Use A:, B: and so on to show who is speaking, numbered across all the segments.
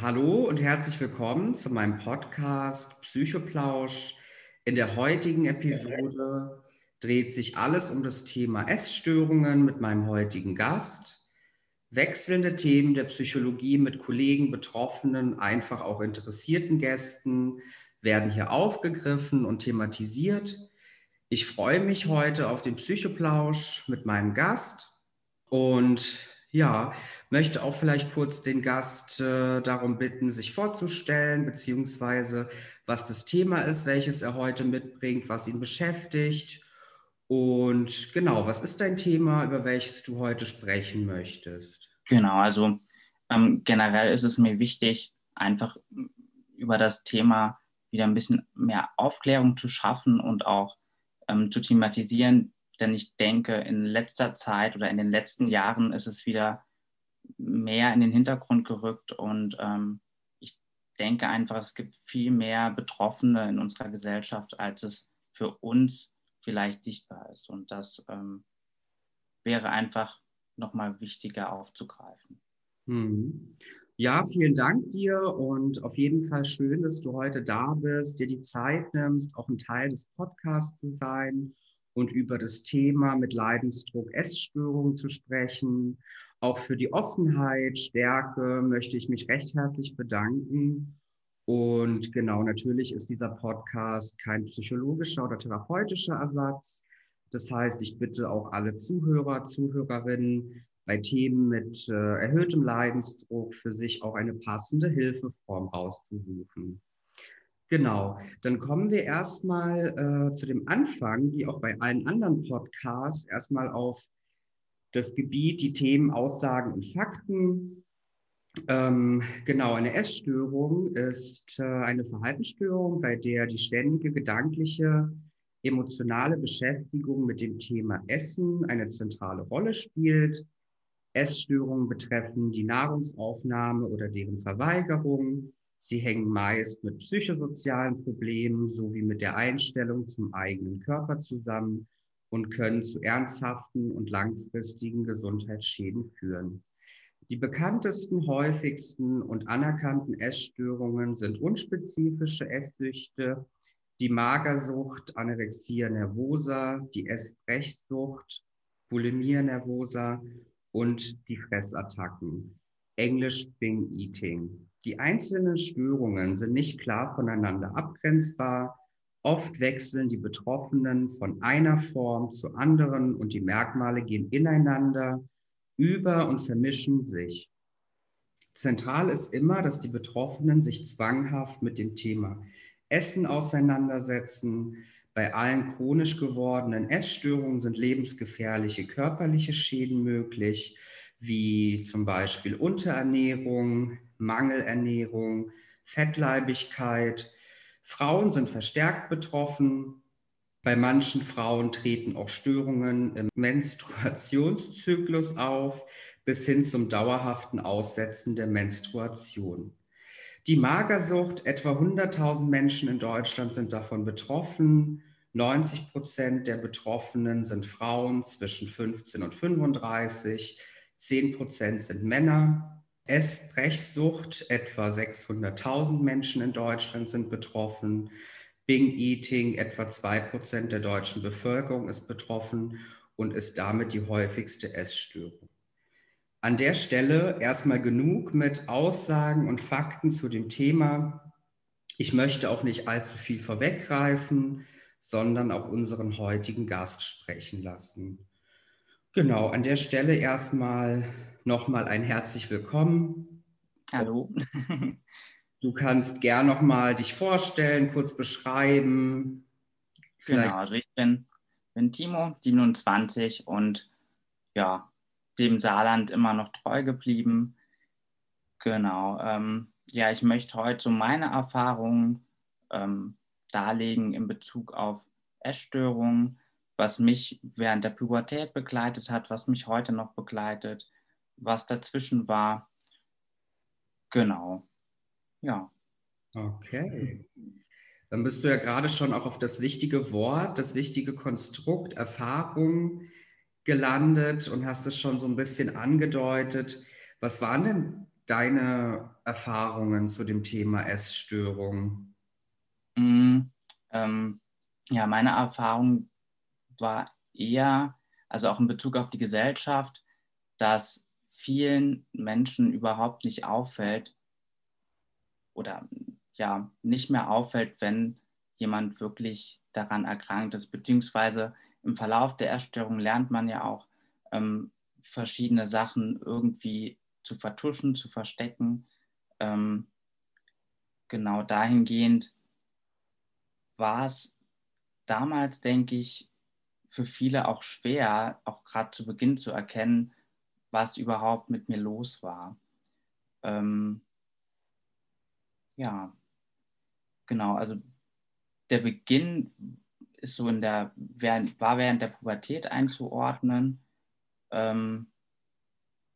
A: Hallo und herzlich willkommen zu meinem Podcast Psychoplausch. In der heutigen Episode dreht sich alles um das Thema Essstörungen mit meinem heutigen Gast. Wechselnde Themen der Psychologie mit Kollegen, Betroffenen, einfach auch interessierten Gästen werden hier aufgegriffen und thematisiert. Ich freue mich heute auf den Psychoplausch mit meinem Gast und ja, möchte auch vielleicht kurz den Gast äh, darum bitten, sich vorzustellen, beziehungsweise was das Thema ist, welches er heute mitbringt, was ihn beschäftigt. Und genau, was ist dein Thema, über welches du heute sprechen möchtest?
B: Genau, also ähm, generell ist es mir wichtig, einfach über das Thema wieder ein bisschen mehr Aufklärung zu schaffen und auch ähm, zu thematisieren, denn ich denke, in letzter Zeit oder in den letzten Jahren ist es wieder mehr in den Hintergrund gerückt und ähm, ich denke einfach, es gibt viel mehr Betroffene in unserer Gesellschaft, als es für uns vielleicht sichtbar ist. Und das ähm, wäre einfach nochmal wichtiger aufzugreifen.
A: Hm. Ja, vielen Dank dir und auf jeden Fall schön, dass du heute da bist, dir die Zeit nimmst, auch ein Teil des Podcasts zu sein und über das Thema mit Leidensdruck Essstörungen zu sprechen. Auch für die Offenheit, Stärke möchte ich mich recht herzlich bedanken. Und genau, natürlich ist dieser Podcast kein psychologischer oder therapeutischer Ersatz. Das heißt, ich bitte auch alle Zuhörer, Zuhörerinnen bei Themen mit äh, erhöhtem Leidensdruck für sich auch eine passende Hilfeform rauszusuchen. Genau, dann kommen wir erstmal äh, zu dem Anfang, wie auch bei allen anderen Podcasts, erstmal auf das Gebiet, die Themen Aussagen und Fakten. Ähm, genau, eine Essstörung ist äh, eine Verhaltensstörung, bei der die ständige gedankliche, emotionale Beschäftigung mit dem Thema Essen eine zentrale Rolle spielt. Essstörungen betreffen die Nahrungsaufnahme oder deren Verweigerung, Sie hängen meist mit psychosozialen Problemen sowie mit der Einstellung zum eigenen Körper zusammen und können zu ernsthaften und langfristigen Gesundheitsschäden führen. Die bekanntesten, häufigsten und anerkannten Essstörungen sind unspezifische Esssüchte, die Magersucht, Anorexia nervosa, die Essbrechsucht, Bulimia nervosa und die Fressattacken, englisch Bing Eating. Die einzelnen Störungen sind nicht klar voneinander abgrenzbar. Oft wechseln die Betroffenen von einer Form zur anderen und die Merkmale gehen ineinander über und vermischen sich. Zentral ist immer, dass die Betroffenen sich zwanghaft mit dem Thema Essen auseinandersetzen. Bei allen chronisch gewordenen Essstörungen sind lebensgefährliche körperliche Schäden möglich, wie zum Beispiel Unterernährung, Mangelernährung, Fettleibigkeit. Frauen sind verstärkt betroffen. Bei manchen Frauen treten auch Störungen im Menstruationszyklus auf, bis hin zum dauerhaften Aussetzen der Menstruation. Die Magersucht, etwa 100.000 Menschen in Deutschland sind davon betroffen. 90 Prozent der Betroffenen sind Frauen zwischen 15 und 35. 10 Prozent sind Männer. Essbrechsucht, etwa 600.000 Menschen in Deutschland sind betroffen. Bing Eating, etwa 2% der deutschen Bevölkerung ist betroffen und ist damit die häufigste Essstörung. An der Stelle erstmal genug mit Aussagen und Fakten zu dem Thema. Ich möchte auch nicht allzu viel vorweggreifen, sondern auch unseren heutigen Gast sprechen lassen. Genau, an der Stelle erstmal nochmal ein herzlich willkommen.
B: Hallo.
A: Du kannst gern nochmal dich vorstellen, kurz beschreiben.
B: Vielleicht. Genau, also ich bin, bin Timo, 27 und ja, dem Saarland immer noch treu geblieben. Genau. Ähm, ja, ich möchte heute so meine Erfahrungen ähm, darlegen in Bezug auf Essstörungen, was mich während der Pubertät begleitet hat, was mich heute noch begleitet, was dazwischen war. Genau. Ja.
A: Okay. Dann bist du ja gerade schon auch auf das wichtige Wort, das wichtige Konstrukt Erfahrung gelandet und hast es schon so ein bisschen angedeutet. Was waren denn deine Erfahrungen zu dem Thema Essstörung?
B: Mm, ähm, ja, meine Erfahrung war eher, also auch in Bezug auf die Gesellschaft, dass vielen Menschen überhaupt nicht auffällt oder ja, nicht mehr auffällt, wenn jemand wirklich daran erkrankt ist, beziehungsweise im Verlauf der Erstörung lernt man ja auch ähm, verschiedene Sachen irgendwie zu vertuschen, zu verstecken. Ähm, genau dahingehend war es damals, denke ich, für viele auch schwer, auch gerade zu Beginn zu erkennen, was überhaupt mit mir los war. Ähm, ja, genau, also der Beginn ist so in der, war während der Pubertät einzuordnen. Ähm,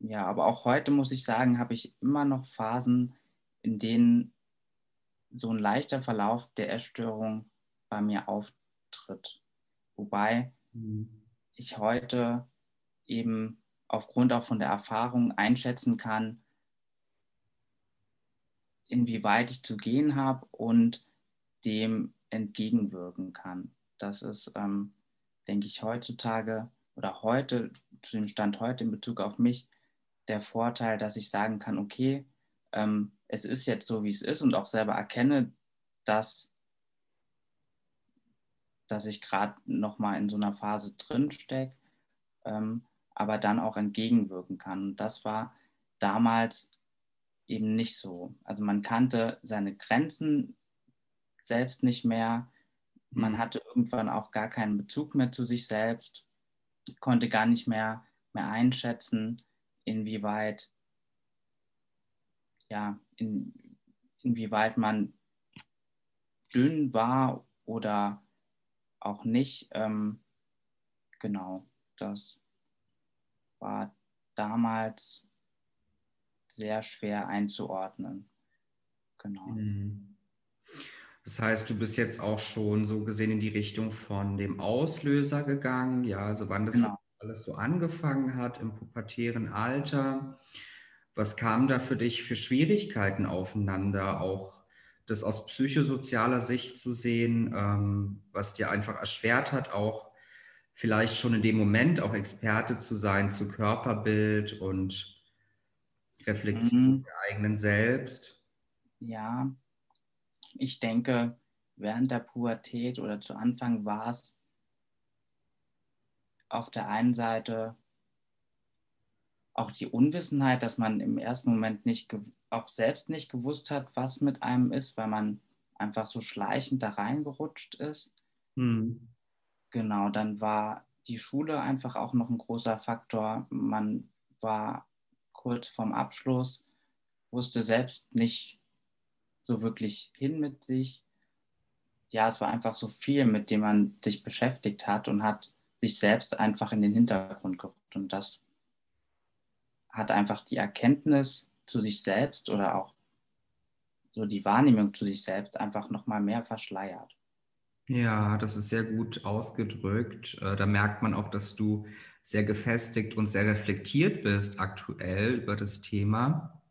B: ja, aber auch heute muss ich sagen, habe ich immer noch Phasen, in denen so ein leichter Verlauf der Essstörung bei mir auftritt. Wobei. Ich heute eben aufgrund auch von der Erfahrung einschätzen kann, inwieweit ich zu gehen habe und dem entgegenwirken kann. Das ist, ähm, denke ich, heutzutage oder heute, zu dem Stand heute in Bezug auf mich, der Vorteil, dass ich sagen kann, okay, ähm, es ist jetzt so, wie es ist und auch selber erkenne, dass, dass ich gerade nochmal in so einer Phase drin stecke, ähm, aber dann auch entgegenwirken kann. Und das war damals eben nicht so. Also man kannte seine Grenzen selbst nicht mehr. Man mhm. hatte irgendwann auch gar keinen Bezug mehr zu sich selbst, konnte gar nicht mehr, mehr einschätzen, inwieweit, ja, in, inwieweit man dünn war oder auch nicht. Ähm, genau, das war damals sehr schwer einzuordnen. Genau.
A: Mhm. Das heißt, du bist jetzt auch schon so gesehen in die Richtung von dem Auslöser gegangen, ja, also wann das genau. alles so angefangen hat im pubertären Alter. Was kam da für dich für Schwierigkeiten aufeinander, auch das aus psychosozialer Sicht zu sehen, ähm, was dir einfach erschwert hat, auch vielleicht schon in dem Moment auch Experte zu sein zu Körperbild und Reflexion mhm. der eigenen Selbst?
B: Ja, ich denke, während der Pubertät oder zu Anfang war es auf der einen Seite auch die Unwissenheit, dass man im ersten Moment nicht auch selbst nicht gewusst hat, was mit einem ist, weil man einfach so schleichend da reingerutscht ist. Hm. Genau, dann war die Schule einfach auch noch ein großer Faktor. Man war kurz vorm Abschluss, wusste selbst nicht, so wirklich hin mit sich. Ja, es war einfach so viel, mit dem man sich beschäftigt hat und hat sich selbst einfach in den Hintergrund gerückt. Und das hat einfach die Erkenntnis zu sich selbst oder auch so die Wahrnehmung zu sich selbst einfach nochmal mehr verschleiert.
A: Ja, das ist sehr gut ausgedrückt. Äh, da merkt man auch, dass du sehr gefestigt und sehr reflektiert bist aktuell über das Thema.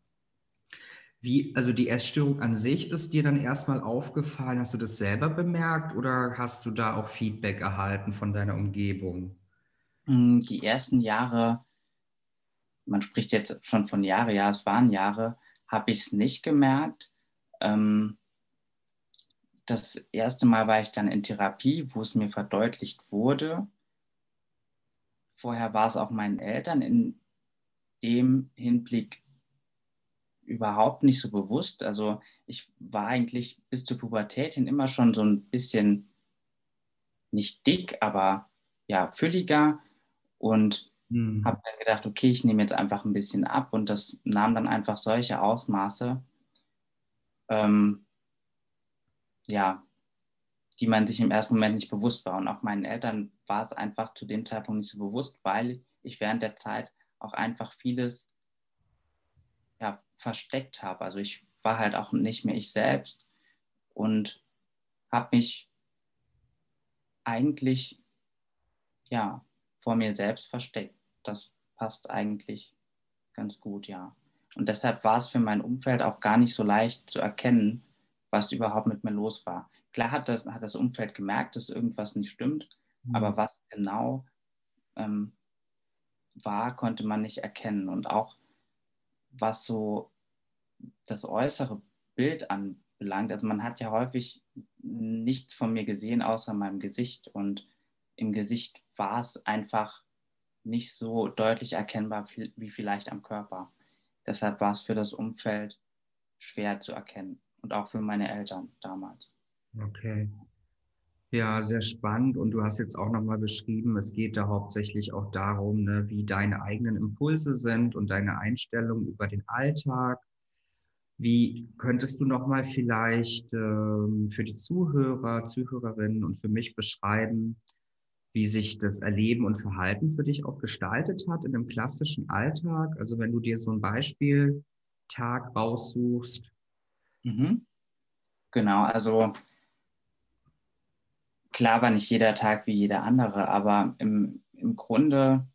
A: Wie, also die Essstörung an sich ist dir dann erstmal aufgefallen? Hast du das selber bemerkt oder hast du da auch Feedback erhalten von deiner Umgebung?
B: Mm, die ersten Jahre, man spricht jetzt schon von Jahre, ja, es waren Jahre, habe ich es nicht gemerkt. Ähm, das erste Mal war ich dann in Therapie, wo es mir verdeutlicht wurde. Vorher war es auch meinen Eltern in dem Hinblick überhaupt nicht so bewusst. Also ich war eigentlich bis zur Pubertät hin immer schon so ein bisschen nicht dick, aber ja, fülliger und hm. habe dann gedacht, okay, ich nehme jetzt einfach ein bisschen ab und das nahm dann einfach solche Ausmaße, ähm, ja, die man sich im ersten Moment nicht bewusst war. Und auch meinen Eltern war es einfach zu dem Zeitpunkt nicht so bewusst, weil ich während der Zeit auch einfach vieles ja, versteckt habe. Also ich war halt auch nicht mehr ich selbst und habe mich eigentlich ja vor mir selbst versteckt. Das passt eigentlich ganz gut, ja. Und deshalb war es für mein Umfeld auch gar nicht so leicht zu erkennen, was überhaupt mit mir los war. Klar hat das, hat das Umfeld gemerkt, dass irgendwas nicht stimmt, mhm. aber was genau ähm, war, konnte man nicht erkennen. Und auch was so das äußere Bild anbelangt, also man hat ja häufig nichts von mir gesehen außer meinem Gesicht und im Gesicht war es einfach nicht so deutlich erkennbar wie vielleicht am Körper. Deshalb war es für das Umfeld schwer zu erkennen und auch für meine Eltern damals.
A: Okay. Ja, sehr spannend. Und du hast jetzt auch nochmal beschrieben, es geht da hauptsächlich auch darum, ne, wie deine eigenen Impulse sind und deine Einstellung über den Alltag. Wie könntest du nochmal vielleicht ähm, für die Zuhörer, Zuhörerinnen und für mich beschreiben, wie sich das Erleben und Verhalten für dich auch gestaltet hat in einem klassischen Alltag? Also wenn du dir so ein Beispieltag raussuchst.
B: Mhm. Genau, also klar war nicht jeder Tag wie jeder andere, aber im, im Grunde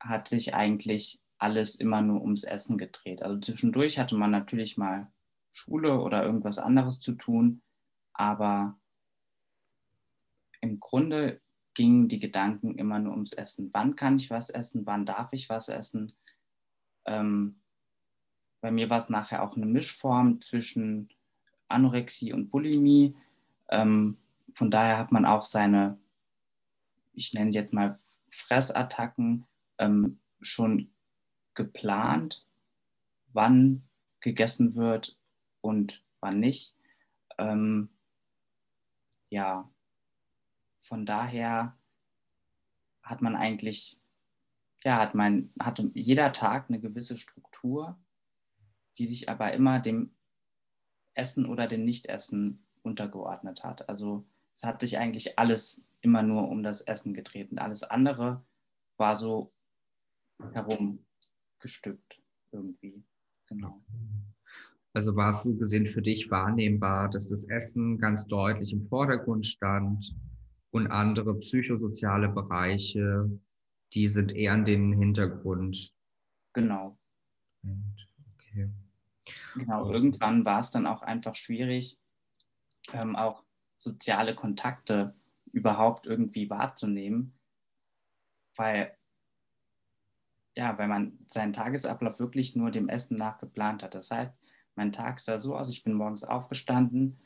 B: hat sich eigentlich alles immer nur ums Essen gedreht. Also zwischendurch hatte man natürlich mal Schule oder irgendwas anderes zu tun, aber im Grunde gingen die Gedanken immer nur ums Essen. Wann kann ich was essen? Wann darf ich was essen? Ähm, bei mir war es nachher auch eine Mischform zwischen Anorexie und Bulimie. Ähm, von daher hat man auch seine, ich nenne sie jetzt mal Fressattacken, ähm, schon geplant, wann gegessen wird und wann nicht. Ähm, ja, von daher hat man eigentlich, ja, hat man, hatte jeder Tag eine gewisse Struktur, die sich aber immer dem Essen oder dem Nichtessen untergeordnet hat. Also es hat sich eigentlich alles immer nur um das Essen gedreht und alles andere war so herumgestückt irgendwie. Genau.
A: Also war es so gesehen für dich wahrnehmbar, dass das Essen ganz deutlich im Vordergrund stand und andere psychosoziale Bereiche, die sind eher an den Hintergrund.
B: Genau. Okay. Genau, irgendwann war es dann auch einfach schwierig, ähm, auch soziale Kontakte überhaupt irgendwie wahrzunehmen, weil ja, weil man seinen Tagesablauf wirklich nur dem Essen nach geplant hat. Das heißt, mein Tag sah so aus, ich bin morgens aufgestanden,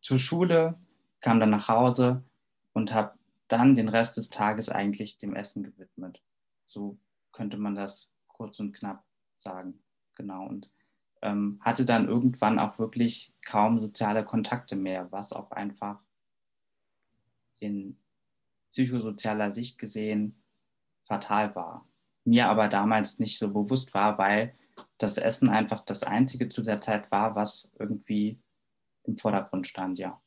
B: zur Schule, kam dann nach Hause und habe dann den Rest des Tages eigentlich dem Essen gewidmet. So könnte man das kurz und knapp sagen. Genau. Und ähm, hatte dann irgendwann auch wirklich kaum soziale Kontakte mehr, was auch einfach in psychosozialer Sicht gesehen fatal war. Mir aber damals nicht so bewusst war, weil das Essen einfach das Einzige zu der Zeit war, was irgendwie im Vordergrund stand, ja.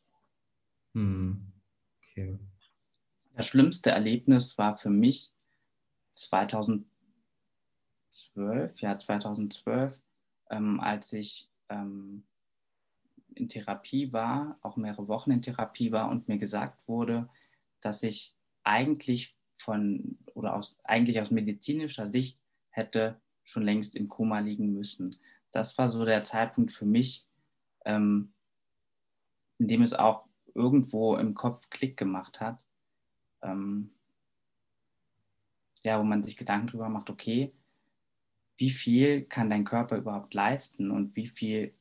B: Hm. Okay. Das schlimmste Erlebnis war für mich 2012, ja 2012, ähm, als ich ähm, in Therapie war, auch mehrere Wochen in Therapie war und mir gesagt wurde, dass ich eigentlich von oder aus, eigentlich aus medizinischer Sicht hätte schon längst im Koma liegen müssen. Das war so der Zeitpunkt für mich, ähm, in dem es auch irgendwo im Kopf Klick gemacht hat. Ähm, ja, wo man sich Gedanken darüber macht, okay, wie viel kann dein Körper überhaupt leisten und wie viel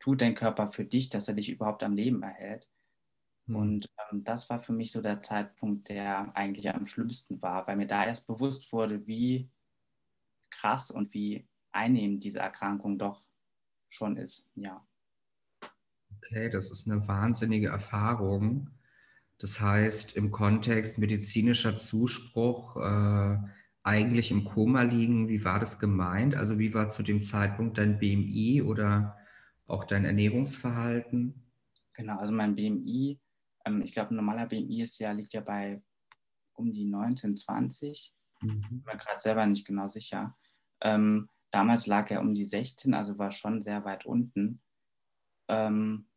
B: tut dein Körper für dich, dass er dich überhaupt am Leben erhält. Mhm. Und ähm, das war für mich so der Zeitpunkt, der eigentlich am schlimmsten war, weil mir da erst bewusst wurde, wie krass und wie einnehmend diese Erkrankung doch schon ist. Ja.
A: Okay, das ist eine wahnsinnige Erfahrung. Das heißt, im Kontext medizinischer Zuspruch äh, eigentlich im Koma liegen, wie war das gemeint? Also wie war zu dem Zeitpunkt dein BMI oder auch dein Ernährungsverhalten?
B: Genau, also mein BMI, ähm, ich glaube, ein normaler BMI ist ja, liegt ja bei um die 19, 20. Mhm. Ich war gerade selber nicht genau sicher. Ähm, damals lag er um die 16, also war schon sehr weit unten. Ähm,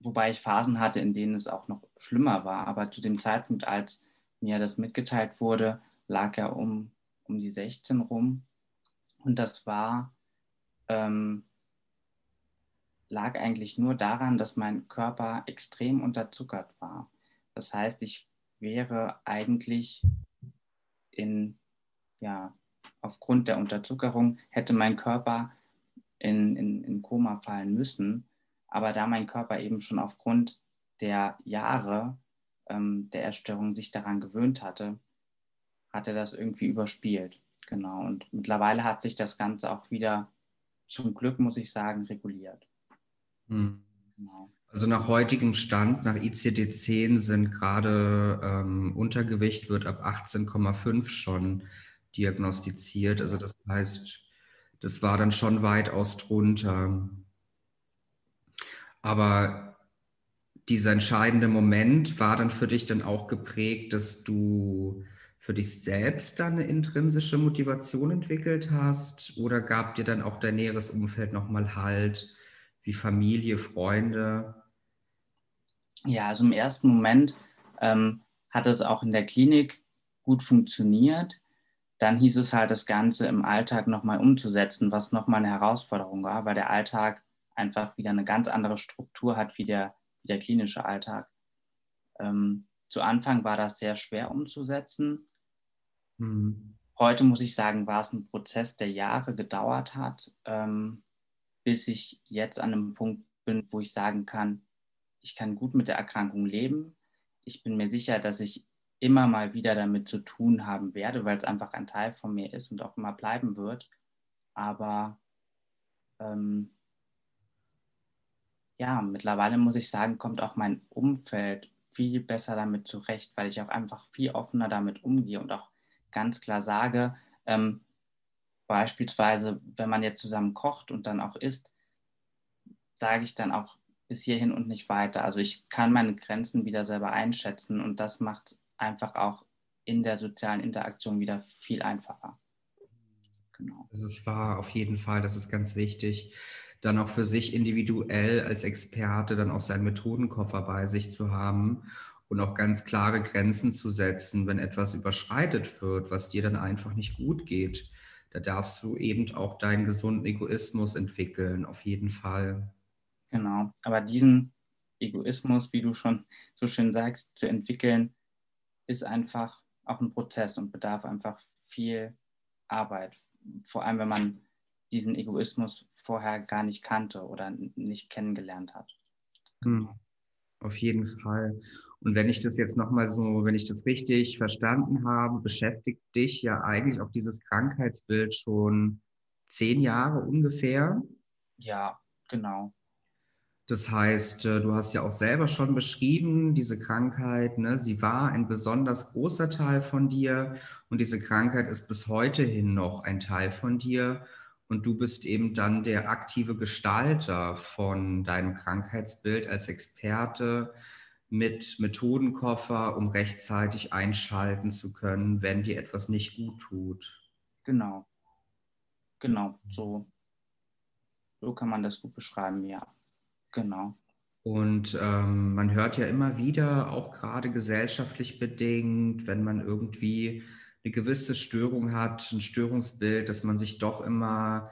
B: wobei ich Phasen hatte, in denen es auch noch schlimmer war. Aber zu dem Zeitpunkt, als mir das mitgeteilt wurde, lag er um, um die 16 rum. Und das war, ähm, lag eigentlich nur daran, dass mein Körper extrem unterzuckert war. Das heißt, ich wäre eigentlich in, ja, aufgrund der Unterzuckerung hätte mein Körper in, in, in Koma fallen müssen. Aber da mein Körper eben schon aufgrund der Jahre ähm, der Erstörung sich daran gewöhnt hatte, hat er das irgendwie überspielt. Genau. Und mittlerweile hat sich das Ganze auch wieder zum Glück, muss ich sagen, reguliert.
A: Hm. Genau. Also nach heutigem Stand, nach ICD-10 sind gerade ähm, Untergewicht wird ab 18,5 schon diagnostiziert. Also das heißt, das war dann schon weitaus drunter. Aber dieser entscheidende Moment war dann für dich dann auch geprägt, dass du für dich selbst dann eine intrinsische Motivation entwickelt hast? Oder gab dir dann auch dein näheres Umfeld nochmal Halt, wie Familie, Freunde?
B: Ja, also im ersten Moment ähm, hat es auch in der Klinik gut funktioniert. Dann hieß es halt, das Ganze im Alltag nochmal umzusetzen, was nochmal eine Herausforderung war, weil der Alltag einfach wieder eine ganz andere Struktur hat wie der, wie der klinische Alltag. Ähm, zu Anfang war das sehr schwer umzusetzen. Mhm. Heute muss ich sagen, war es ein Prozess, der Jahre gedauert hat, ähm, bis ich jetzt an einem Punkt bin, wo ich sagen kann, ich kann gut mit der Erkrankung leben. Ich bin mir sicher, dass ich immer mal wieder damit zu tun haben werde, weil es einfach ein Teil von mir ist und auch immer bleiben wird. Aber ähm, ja, mittlerweile muss ich sagen, kommt auch mein Umfeld viel besser damit zurecht, weil ich auch einfach viel offener damit umgehe und auch ganz klar sage, ähm, beispielsweise, wenn man jetzt zusammen kocht und dann auch isst, sage ich dann auch bis hierhin und nicht weiter. Also ich kann meine Grenzen wieder selber einschätzen und das macht es einfach auch in der sozialen Interaktion wieder viel einfacher.
A: Genau. Das ist wahr, auf jeden Fall. Das ist ganz wichtig, dann auch für sich individuell als Experte dann auch seinen Methodenkoffer bei sich zu haben und auch ganz klare Grenzen zu setzen, wenn etwas überschreitet wird, was dir dann einfach nicht gut geht. Da darfst du eben auch deinen gesunden Egoismus entwickeln, auf jeden Fall.
B: Genau, aber diesen Egoismus, wie du schon so schön sagst, zu entwickeln, ist einfach auch ein Prozess und bedarf einfach viel Arbeit. Vor allem, wenn man diesen Egoismus vorher gar nicht kannte oder nicht kennengelernt hat.
A: Hm. Auf jeden Fall. Und wenn ich das jetzt nochmal so, wenn ich das richtig verstanden habe, beschäftigt dich ja eigentlich auch dieses Krankheitsbild schon zehn Jahre ungefähr.
B: Ja, genau.
A: Das heißt, äh, du hast ja auch selber schon beschrieben, diese Krankheit, ne, sie war ein besonders großer Teil von dir und diese Krankheit ist bis heute hin noch ein Teil von dir. Und du bist eben dann der aktive Gestalter von deinem Krankheitsbild als Experte mit Methodenkoffer, um rechtzeitig einschalten zu können, wenn dir etwas nicht gut tut.
B: Genau. Genau, so, so kann man das gut beschreiben, ja. Genau.
A: Und ähm, man hört ja immer wieder, auch gerade gesellschaftlich bedingt, wenn man irgendwie eine gewisse Störung hat, ein Störungsbild, dass man sich doch immer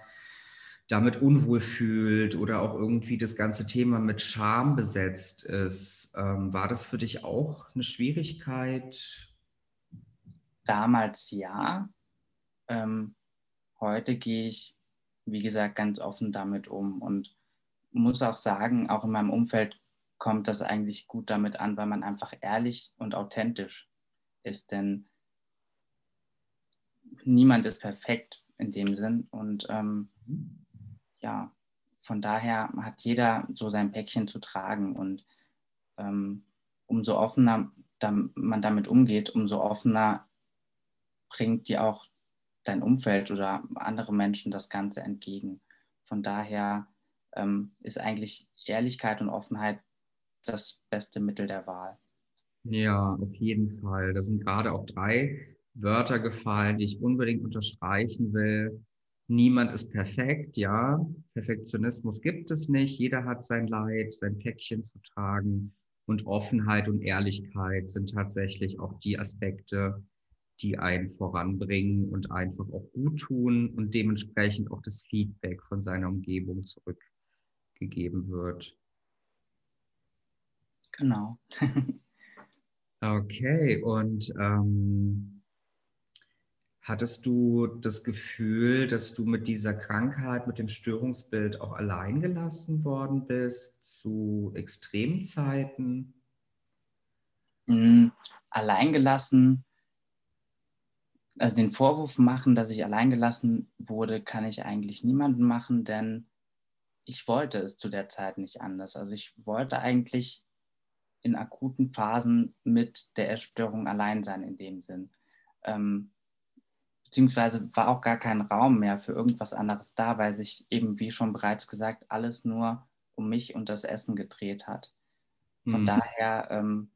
A: damit unwohl fühlt oder auch irgendwie das ganze Thema mit Scham besetzt ist. Ähm, war das für dich auch eine Schwierigkeit?
B: Damals ja. Ähm, heute gehe ich, wie gesagt, ganz offen damit um und muss auch sagen, auch in meinem Umfeld kommt das eigentlich gut damit an, weil man einfach ehrlich und authentisch ist. Denn niemand ist perfekt in dem Sinn. Und ähm, ja, von daher hat jeder so sein Päckchen zu tragen. Und ähm, umso offener man damit umgeht, umso offener bringt dir auch dein Umfeld oder andere Menschen das Ganze entgegen. Von daher ähm, ist eigentlich Ehrlichkeit und Offenheit das beste Mittel der Wahl.
A: Ja, auf jeden Fall. Da sind gerade auch drei Wörter gefallen, die ich unbedingt unterstreichen will. Niemand ist perfekt, ja. Perfektionismus gibt es nicht. Jeder hat sein Leid, sein Päckchen zu tragen. Und Offenheit und Ehrlichkeit sind tatsächlich auch die Aspekte, die einen voranbringen und einfach auch gut tun und dementsprechend auch das Feedback von seiner Umgebung zurückgegeben wird.
B: Genau.
A: okay, und ähm, hattest du das Gefühl, dass du mit dieser Krankheit, mit dem Störungsbild auch allein gelassen worden bist zu Extremzeiten?
B: Mhm, alleingelassen also den Vorwurf machen, dass ich alleingelassen wurde, kann ich eigentlich niemandem machen, denn ich wollte es zu der Zeit nicht anders. Also ich wollte eigentlich in akuten Phasen mit der Essstörung allein sein in dem Sinn. Ähm, beziehungsweise war auch gar kein Raum mehr für irgendwas anderes da, weil sich eben, wie schon bereits gesagt, alles nur um mich und das Essen gedreht hat. Von mhm. daher ähm,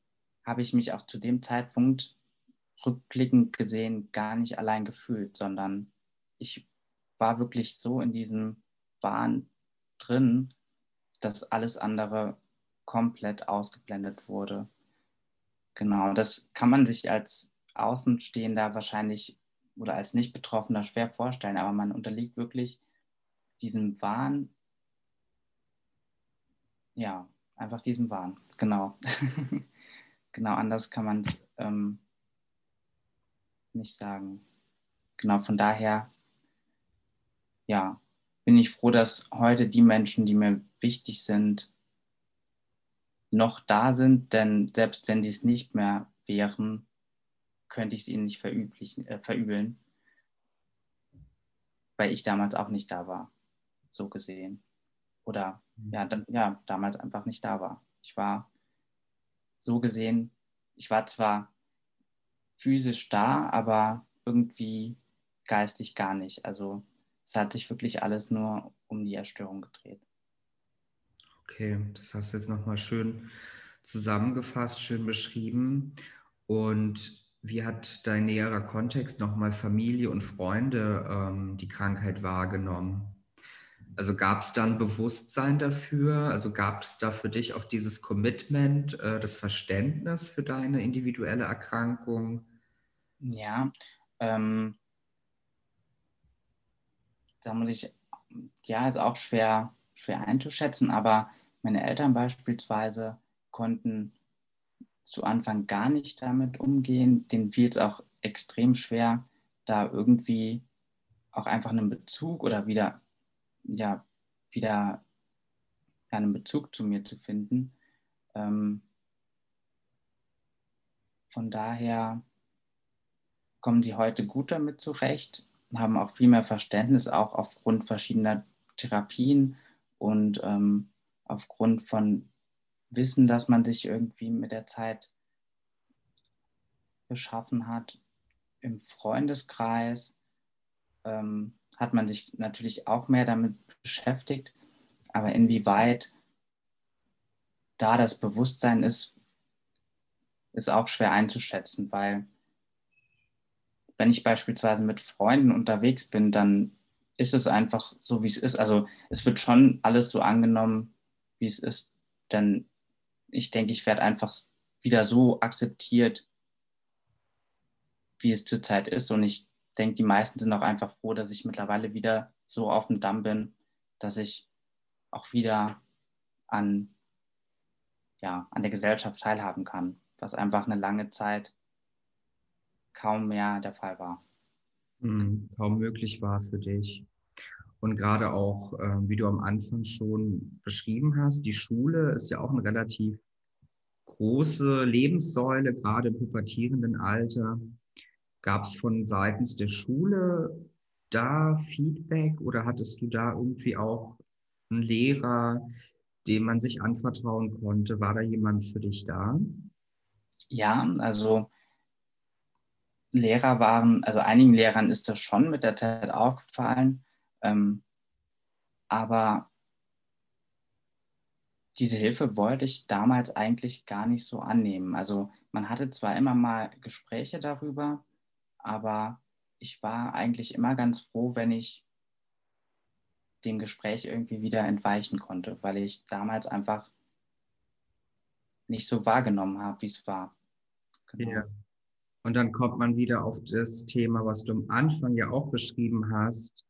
B: habe ich mich auch zu dem Zeitpunkt rückblickend gesehen gar nicht allein gefühlt, sondern ich war wirklich so in diesem Wahn drin, dass alles andere komplett ausgeblendet wurde. Genau, das kann man sich als Außenstehender wahrscheinlich oder als Nicht-Betroffener schwer vorstellen, aber man unterliegt wirklich diesem Wahn, ja, einfach diesem Wahn, genau. genau, anders kann man es ähm, nicht sagen. Genau, von daher, ja, bin ich froh, dass heute die Menschen, die mir wichtig sind, noch da sind, denn selbst wenn sie es nicht mehr wären, könnte ich es ihnen nicht äh, verübeln, weil ich damals auch nicht da war, so gesehen. Oder ja, dann, ja, damals einfach nicht da war. Ich war so gesehen, ich war zwar physisch da, aber irgendwie geistig gar nicht. Also es hat sich wirklich alles nur um die Erstörung gedreht.
A: Okay, das hast du jetzt nochmal schön zusammengefasst, schön beschrieben. Und wie hat dein näherer Kontext nochmal Familie und Freunde ähm, die Krankheit wahrgenommen? Also gab es dann Bewusstsein dafür? Also gab es da für dich auch dieses Commitment, äh, das Verständnis für deine individuelle Erkrankung?
B: Ja, ähm, da muss ich, ja, ist auch schwer, schwer einzuschätzen, aber meine Eltern beispielsweise konnten zu Anfang gar nicht damit umgehen. Denen fiel es auch extrem schwer, da irgendwie auch einfach einen Bezug oder wieder, ja, wieder einen Bezug zu mir zu finden. Ähm, von daher kommen sie heute gut damit zurecht, haben auch viel mehr Verständnis, auch aufgrund verschiedener Therapien und ähm, aufgrund von Wissen, dass man sich irgendwie mit der Zeit geschaffen hat. Im Freundeskreis ähm, hat man sich natürlich auch mehr damit beschäftigt, aber inwieweit da das Bewusstsein ist, ist auch schwer einzuschätzen, weil wenn ich beispielsweise mit Freunden unterwegs bin, dann ist es einfach so, wie es ist. Also es wird schon alles so angenommen, wie es ist. Denn ich denke, ich werde einfach wieder so akzeptiert, wie es zurzeit ist. Und ich denke, die meisten sind auch einfach froh, dass ich mittlerweile wieder so auf dem Damm bin, dass ich auch wieder an, ja, an der Gesellschaft teilhaben kann, was einfach eine lange Zeit kaum mehr der Fall war.
A: Mhm, kaum möglich war für dich. Und gerade auch, äh, wie du am Anfang schon beschrieben hast, die Schule ist ja auch eine relativ große Lebenssäule, gerade im pubertierenden Alter. Gab es von seitens der Schule da Feedback oder hattest du da irgendwie auch einen Lehrer, dem man sich anvertrauen konnte? War da jemand für dich da?
B: Ja, also Lehrer waren, also einigen Lehrern ist das schon mit der Zeit aufgefallen, ähm, aber diese Hilfe wollte ich damals eigentlich gar nicht so annehmen. Also man hatte zwar immer mal Gespräche darüber, aber ich war eigentlich immer ganz froh, wenn ich dem Gespräch irgendwie wieder entweichen konnte, weil ich damals einfach nicht so wahrgenommen habe, wie es war.
A: Genau. Ja. Und dann kommt man wieder auf das Thema, was du am Anfang ja auch beschrieben hast,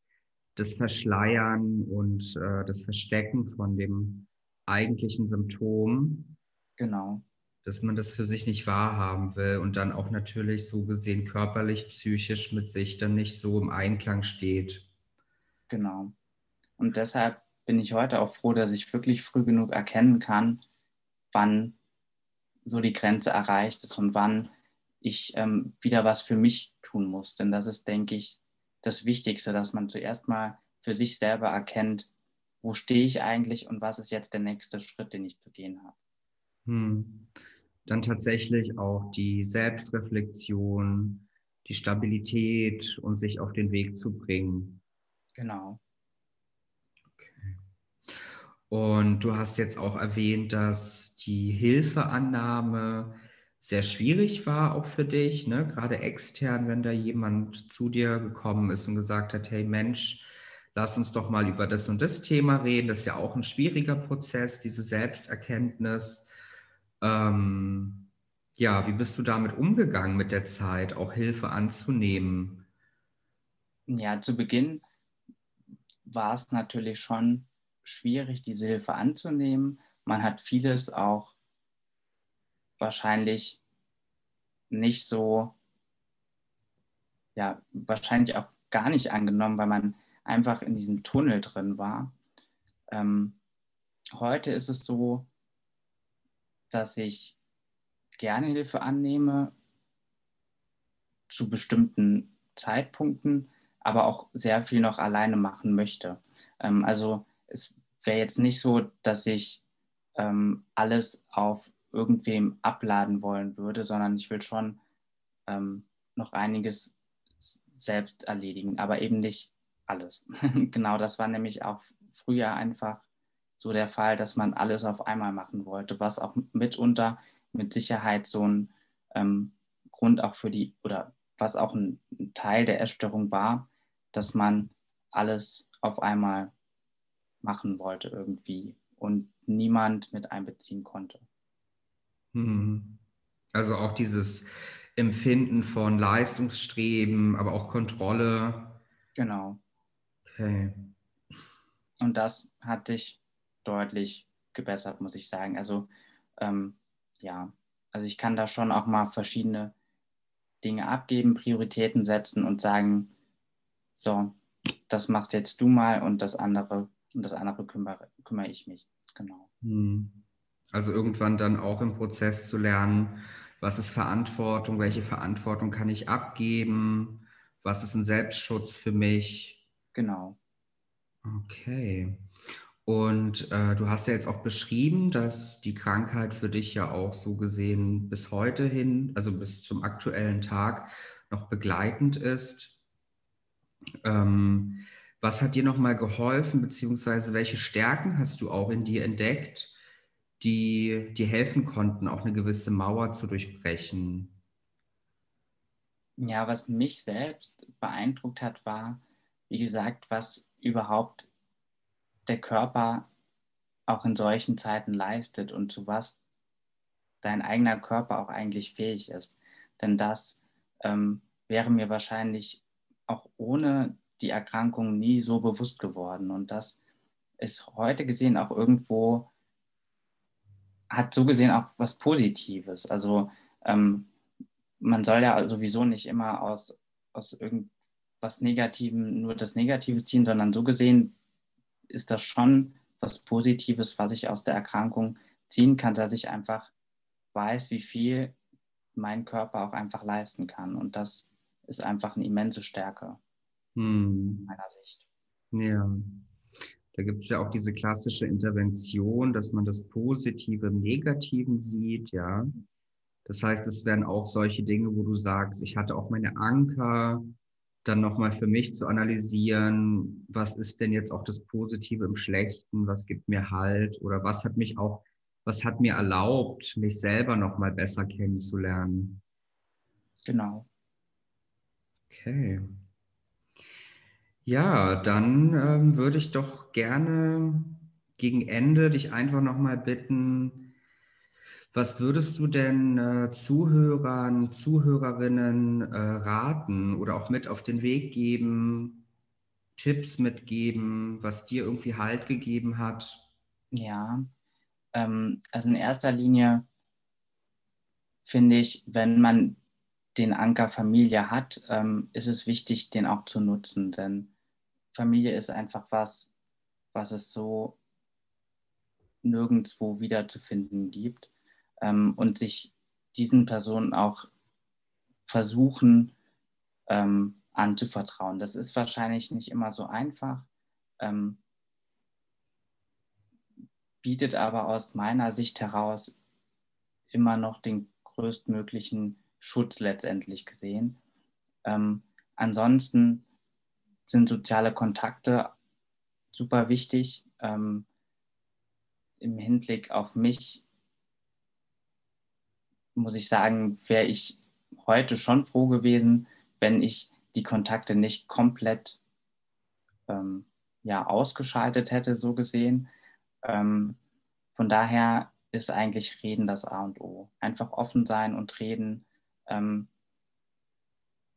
A: das Verschleiern und äh, das Verstecken von dem eigentlichen Symptom.
B: Genau.
A: Dass man das für sich nicht wahrhaben will und dann auch natürlich so gesehen körperlich, psychisch mit sich dann nicht so im Einklang steht.
B: Genau. Und deshalb bin ich heute auch froh, dass ich wirklich früh genug erkennen kann, wann so die Grenze erreicht ist und wann ich ähm, wieder was für mich tun muss. Denn das ist, denke ich, das Wichtigste, dass man zuerst mal für sich selber erkennt, wo stehe ich eigentlich und was ist jetzt der nächste Schritt, den ich zu gehen habe.
A: Hm. Dann tatsächlich auch die Selbstreflexion, die Stabilität und sich auf den Weg zu bringen.
B: Genau.
A: Okay. Und du hast jetzt auch erwähnt, dass die Hilfeannahme sehr schwierig war auch für dich, ne? gerade extern, wenn da jemand zu dir gekommen ist und gesagt hat, hey Mensch, lass uns doch mal über das und das Thema reden. Das ist ja auch ein schwieriger Prozess, diese Selbsterkenntnis. Ähm, ja, wie bist du damit umgegangen mit der Zeit, auch Hilfe anzunehmen?
B: Ja, zu Beginn war es natürlich schon schwierig, diese Hilfe anzunehmen. Man hat vieles auch wahrscheinlich nicht so, ja, wahrscheinlich auch gar nicht angenommen, weil man einfach in diesem Tunnel drin war. Ähm, heute ist es so, dass ich gerne Hilfe annehme zu bestimmten Zeitpunkten, aber auch sehr viel noch alleine machen möchte. Ähm, also es wäre jetzt nicht so, dass ich ähm, alles auf irgendwem abladen wollen würde, sondern ich will schon ähm, noch einiges selbst erledigen, aber eben nicht alles. genau, das war nämlich auch früher einfach so der Fall, dass man alles auf einmal machen wollte, was auch mitunter mit Sicherheit so ein ähm, Grund auch für die, oder was auch ein, Teil der Essstörung war, dass man alles auf einmal machen wollte irgendwie und niemand mit einbeziehen konnte.
A: Hm. Also auch dieses Empfinden von Leistungsstreben, aber auch Kontrolle.
B: Genau.
A: Okay.
B: Und das hat sich deutlich gebessert, muss ich sagen. Also ähm, ja, also ich kann da schon auch mal verschiedene Dinge abgeben, Prioritäten setzen und sagen, so, das machst jetzt du mal und das andere und das andere kümmere, kümmere ich mich. Genau.
A: Hm. Also irgendwann dann auch im Prozess zu lernen, was ist Verantwortung, welche Verantwortung kann ich abgeben, was ist ein Selbstschutz für mich,
B: Genau.
A: Okay. Und äh, du hast ja jetzt auch beschrieben, dass die Krankheit für dich ja auch so gesehen bis heute hin, also bis zum aktuellen Tag, noch begleitend ist. Ähm, was hat dir nochmal geholfen, beziehungsweise welche Stärken hast du auch in dir entdeckt, die dir helfen konnten, auch eine gewisse Mauer zu durchbrechen?
B: Ja, was mich selbst beeindruckt hat, war, wie gesagt, was überhaupt der Körper auch in solchen Zeiten leistet und zu was dein eigener Körper auch eigentlich fähig ist. Denn das ähm, wäre mir wahrscheinlich auch ohne die Erkrankung nie so bewusst geworden. Und das ist heute gesehen auch irgendwo, hat so gesehen auch was Positives. Also ähm, man soll ja sowieso nicht immer aus, aus irgendeinem was Negativen nur das Negative ziehen, sondern so gesehen ist das schon was Positives, was ich aus der Erkrankung ziehen kann, dass ich einfach weiß, wie viel mein Körper auch einfach leisten kann. Und das ist einfach eine immense Stärke
A: hm. meiner Sicht. Ja. Da gibt es ja auch diese klassische Intervention, dass man das Positive im Negativen sieht, ja. Das heißt, es werden auch solche Dinge, wo du sagst, ich hatte auch meine Anker, dann nochmal für mich zu analysieren, was ist denn jetzt auch das Positive im Schlechten, was gibt mir Halt oder was hat mich auch, was hat mir erlaubt, mich selber nochmal besser kennenzulernen.
B: Genau.
A: Okay. Ja, dann ähm, würde ich doch gerne gegen Ende dich einfach nochmal bitten, Was würdest du denn äh, Zuhörern, Zuhörerinnen äh, raten oder auch mit auf den Weg geben, Tipps mitgeben, was dir irgendwie Halt gegeben hat?
B: Ja, ähm, also in erster Linie finde ich, wenn man den Anker Familie hat, ähm, ist es wichtig, den auch zu nutzen. Denn Familie ist einfach was, was es so nirgendwo wiederzufinden gibt. Ähm, und sich diesen Personen auch versuchen ähm, anzuvertrauen. Das ist wahrscheinlich nicht immer so einfach, ähm, bietet aber aus meiner Sicht heraus immer noch den größtmöglichen Schutz letztendlich gesehen. Ähm, ansonsten sind soziale Kontakte super wichtig. Ähm, Im Hinblick auf mich muss ich sagen, wäre ich heute schon froh gewesen, wenn ich die Kontakte nicht komplett ähm, ja, ausgeschaltet hätte, so gesehen. Ähm, von daher ist eigentlich Reden das A und O. Einfach offen sein und reden ähm,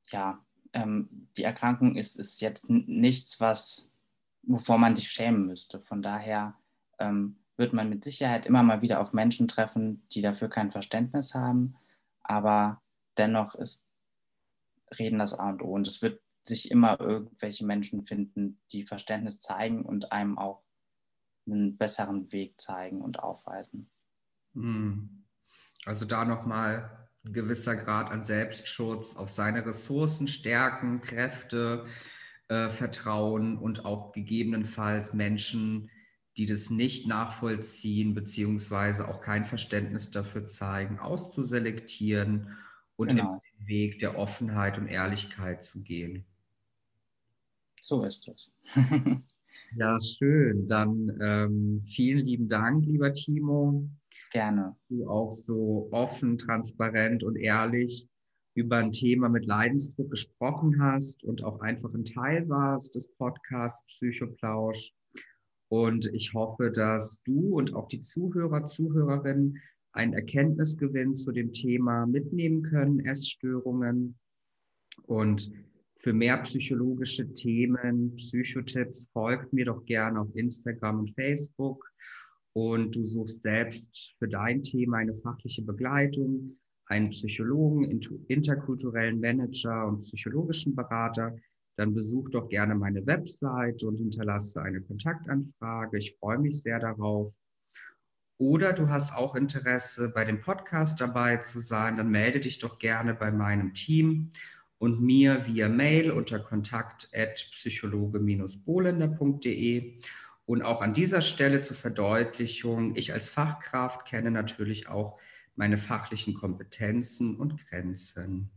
B: ja, ähm, die Erkrankung ist, ist jetzt nichts, was, wovor man sich schämen müsste. Von daher ähm, wird man mit Sicherheit immer mal wieder auf Menschen treffen, die dafür kein Verständnis haben. Aber dennoch ist Reden das A und O. Und es wird sich immer irgendwelche Menschen finden, die Verständnis zeigen und einem auch einen besseren Weg zeigen und aufweisen.
A: Hm. Also da nochmal ein gewisser Grad an Selbstschutz, auf seine Ressourcen, Stärken, Kräfte äh, vertrauen und auch gegebenenfalls Menschen, die das nicht nachvollziehen, beziehungsweise auch kein Verständnis dafür zeigen, auszuselektieren und genau. den Weg der Offenheit und Ehrlichkeit zu gehen.
B: So ist es.
A: ja, schön. Dann ähm, vielen lieben Dank, lieber Timo.
B: Gerne.
A: Du auch so offen, transparent und ehrlich über ein Thema mit Leidensdruck gesprochen hast und auch einfach ein Teil warst des Podcasts Psychoplausch. Und ich hoffe, dass du und auch die Zuhörer, Zuhörerinnen einen Erkenntnisgewinn zu dem Thema mitnehmen können, Essstörungen. Und für mehr psychologische Themen, Psychotipps, folgt mir doch gerne auf Instagram und Facebook und du suchst selbst für dein Thema eine fachliche Begleitung, einen Psychologen, interkulturellen Manager und psychologischen Berater, dann besuch doch gerne meine Website und hinterlasse eine Kontaktanfrage. Ich freue mich sehr darauf. Oder du hast auch Interesse, bei dem Podcast dabei zu sein, dann melde dich doch gerne bei meinem Team und mir via Mail unter kontakt.psychologe-bolender.de. Und auch an dieser Stelle zur Verdeutlichung, ich als Fachkraft kenne natürlich auch meine fachlichen Kompetenzen und Grenzen.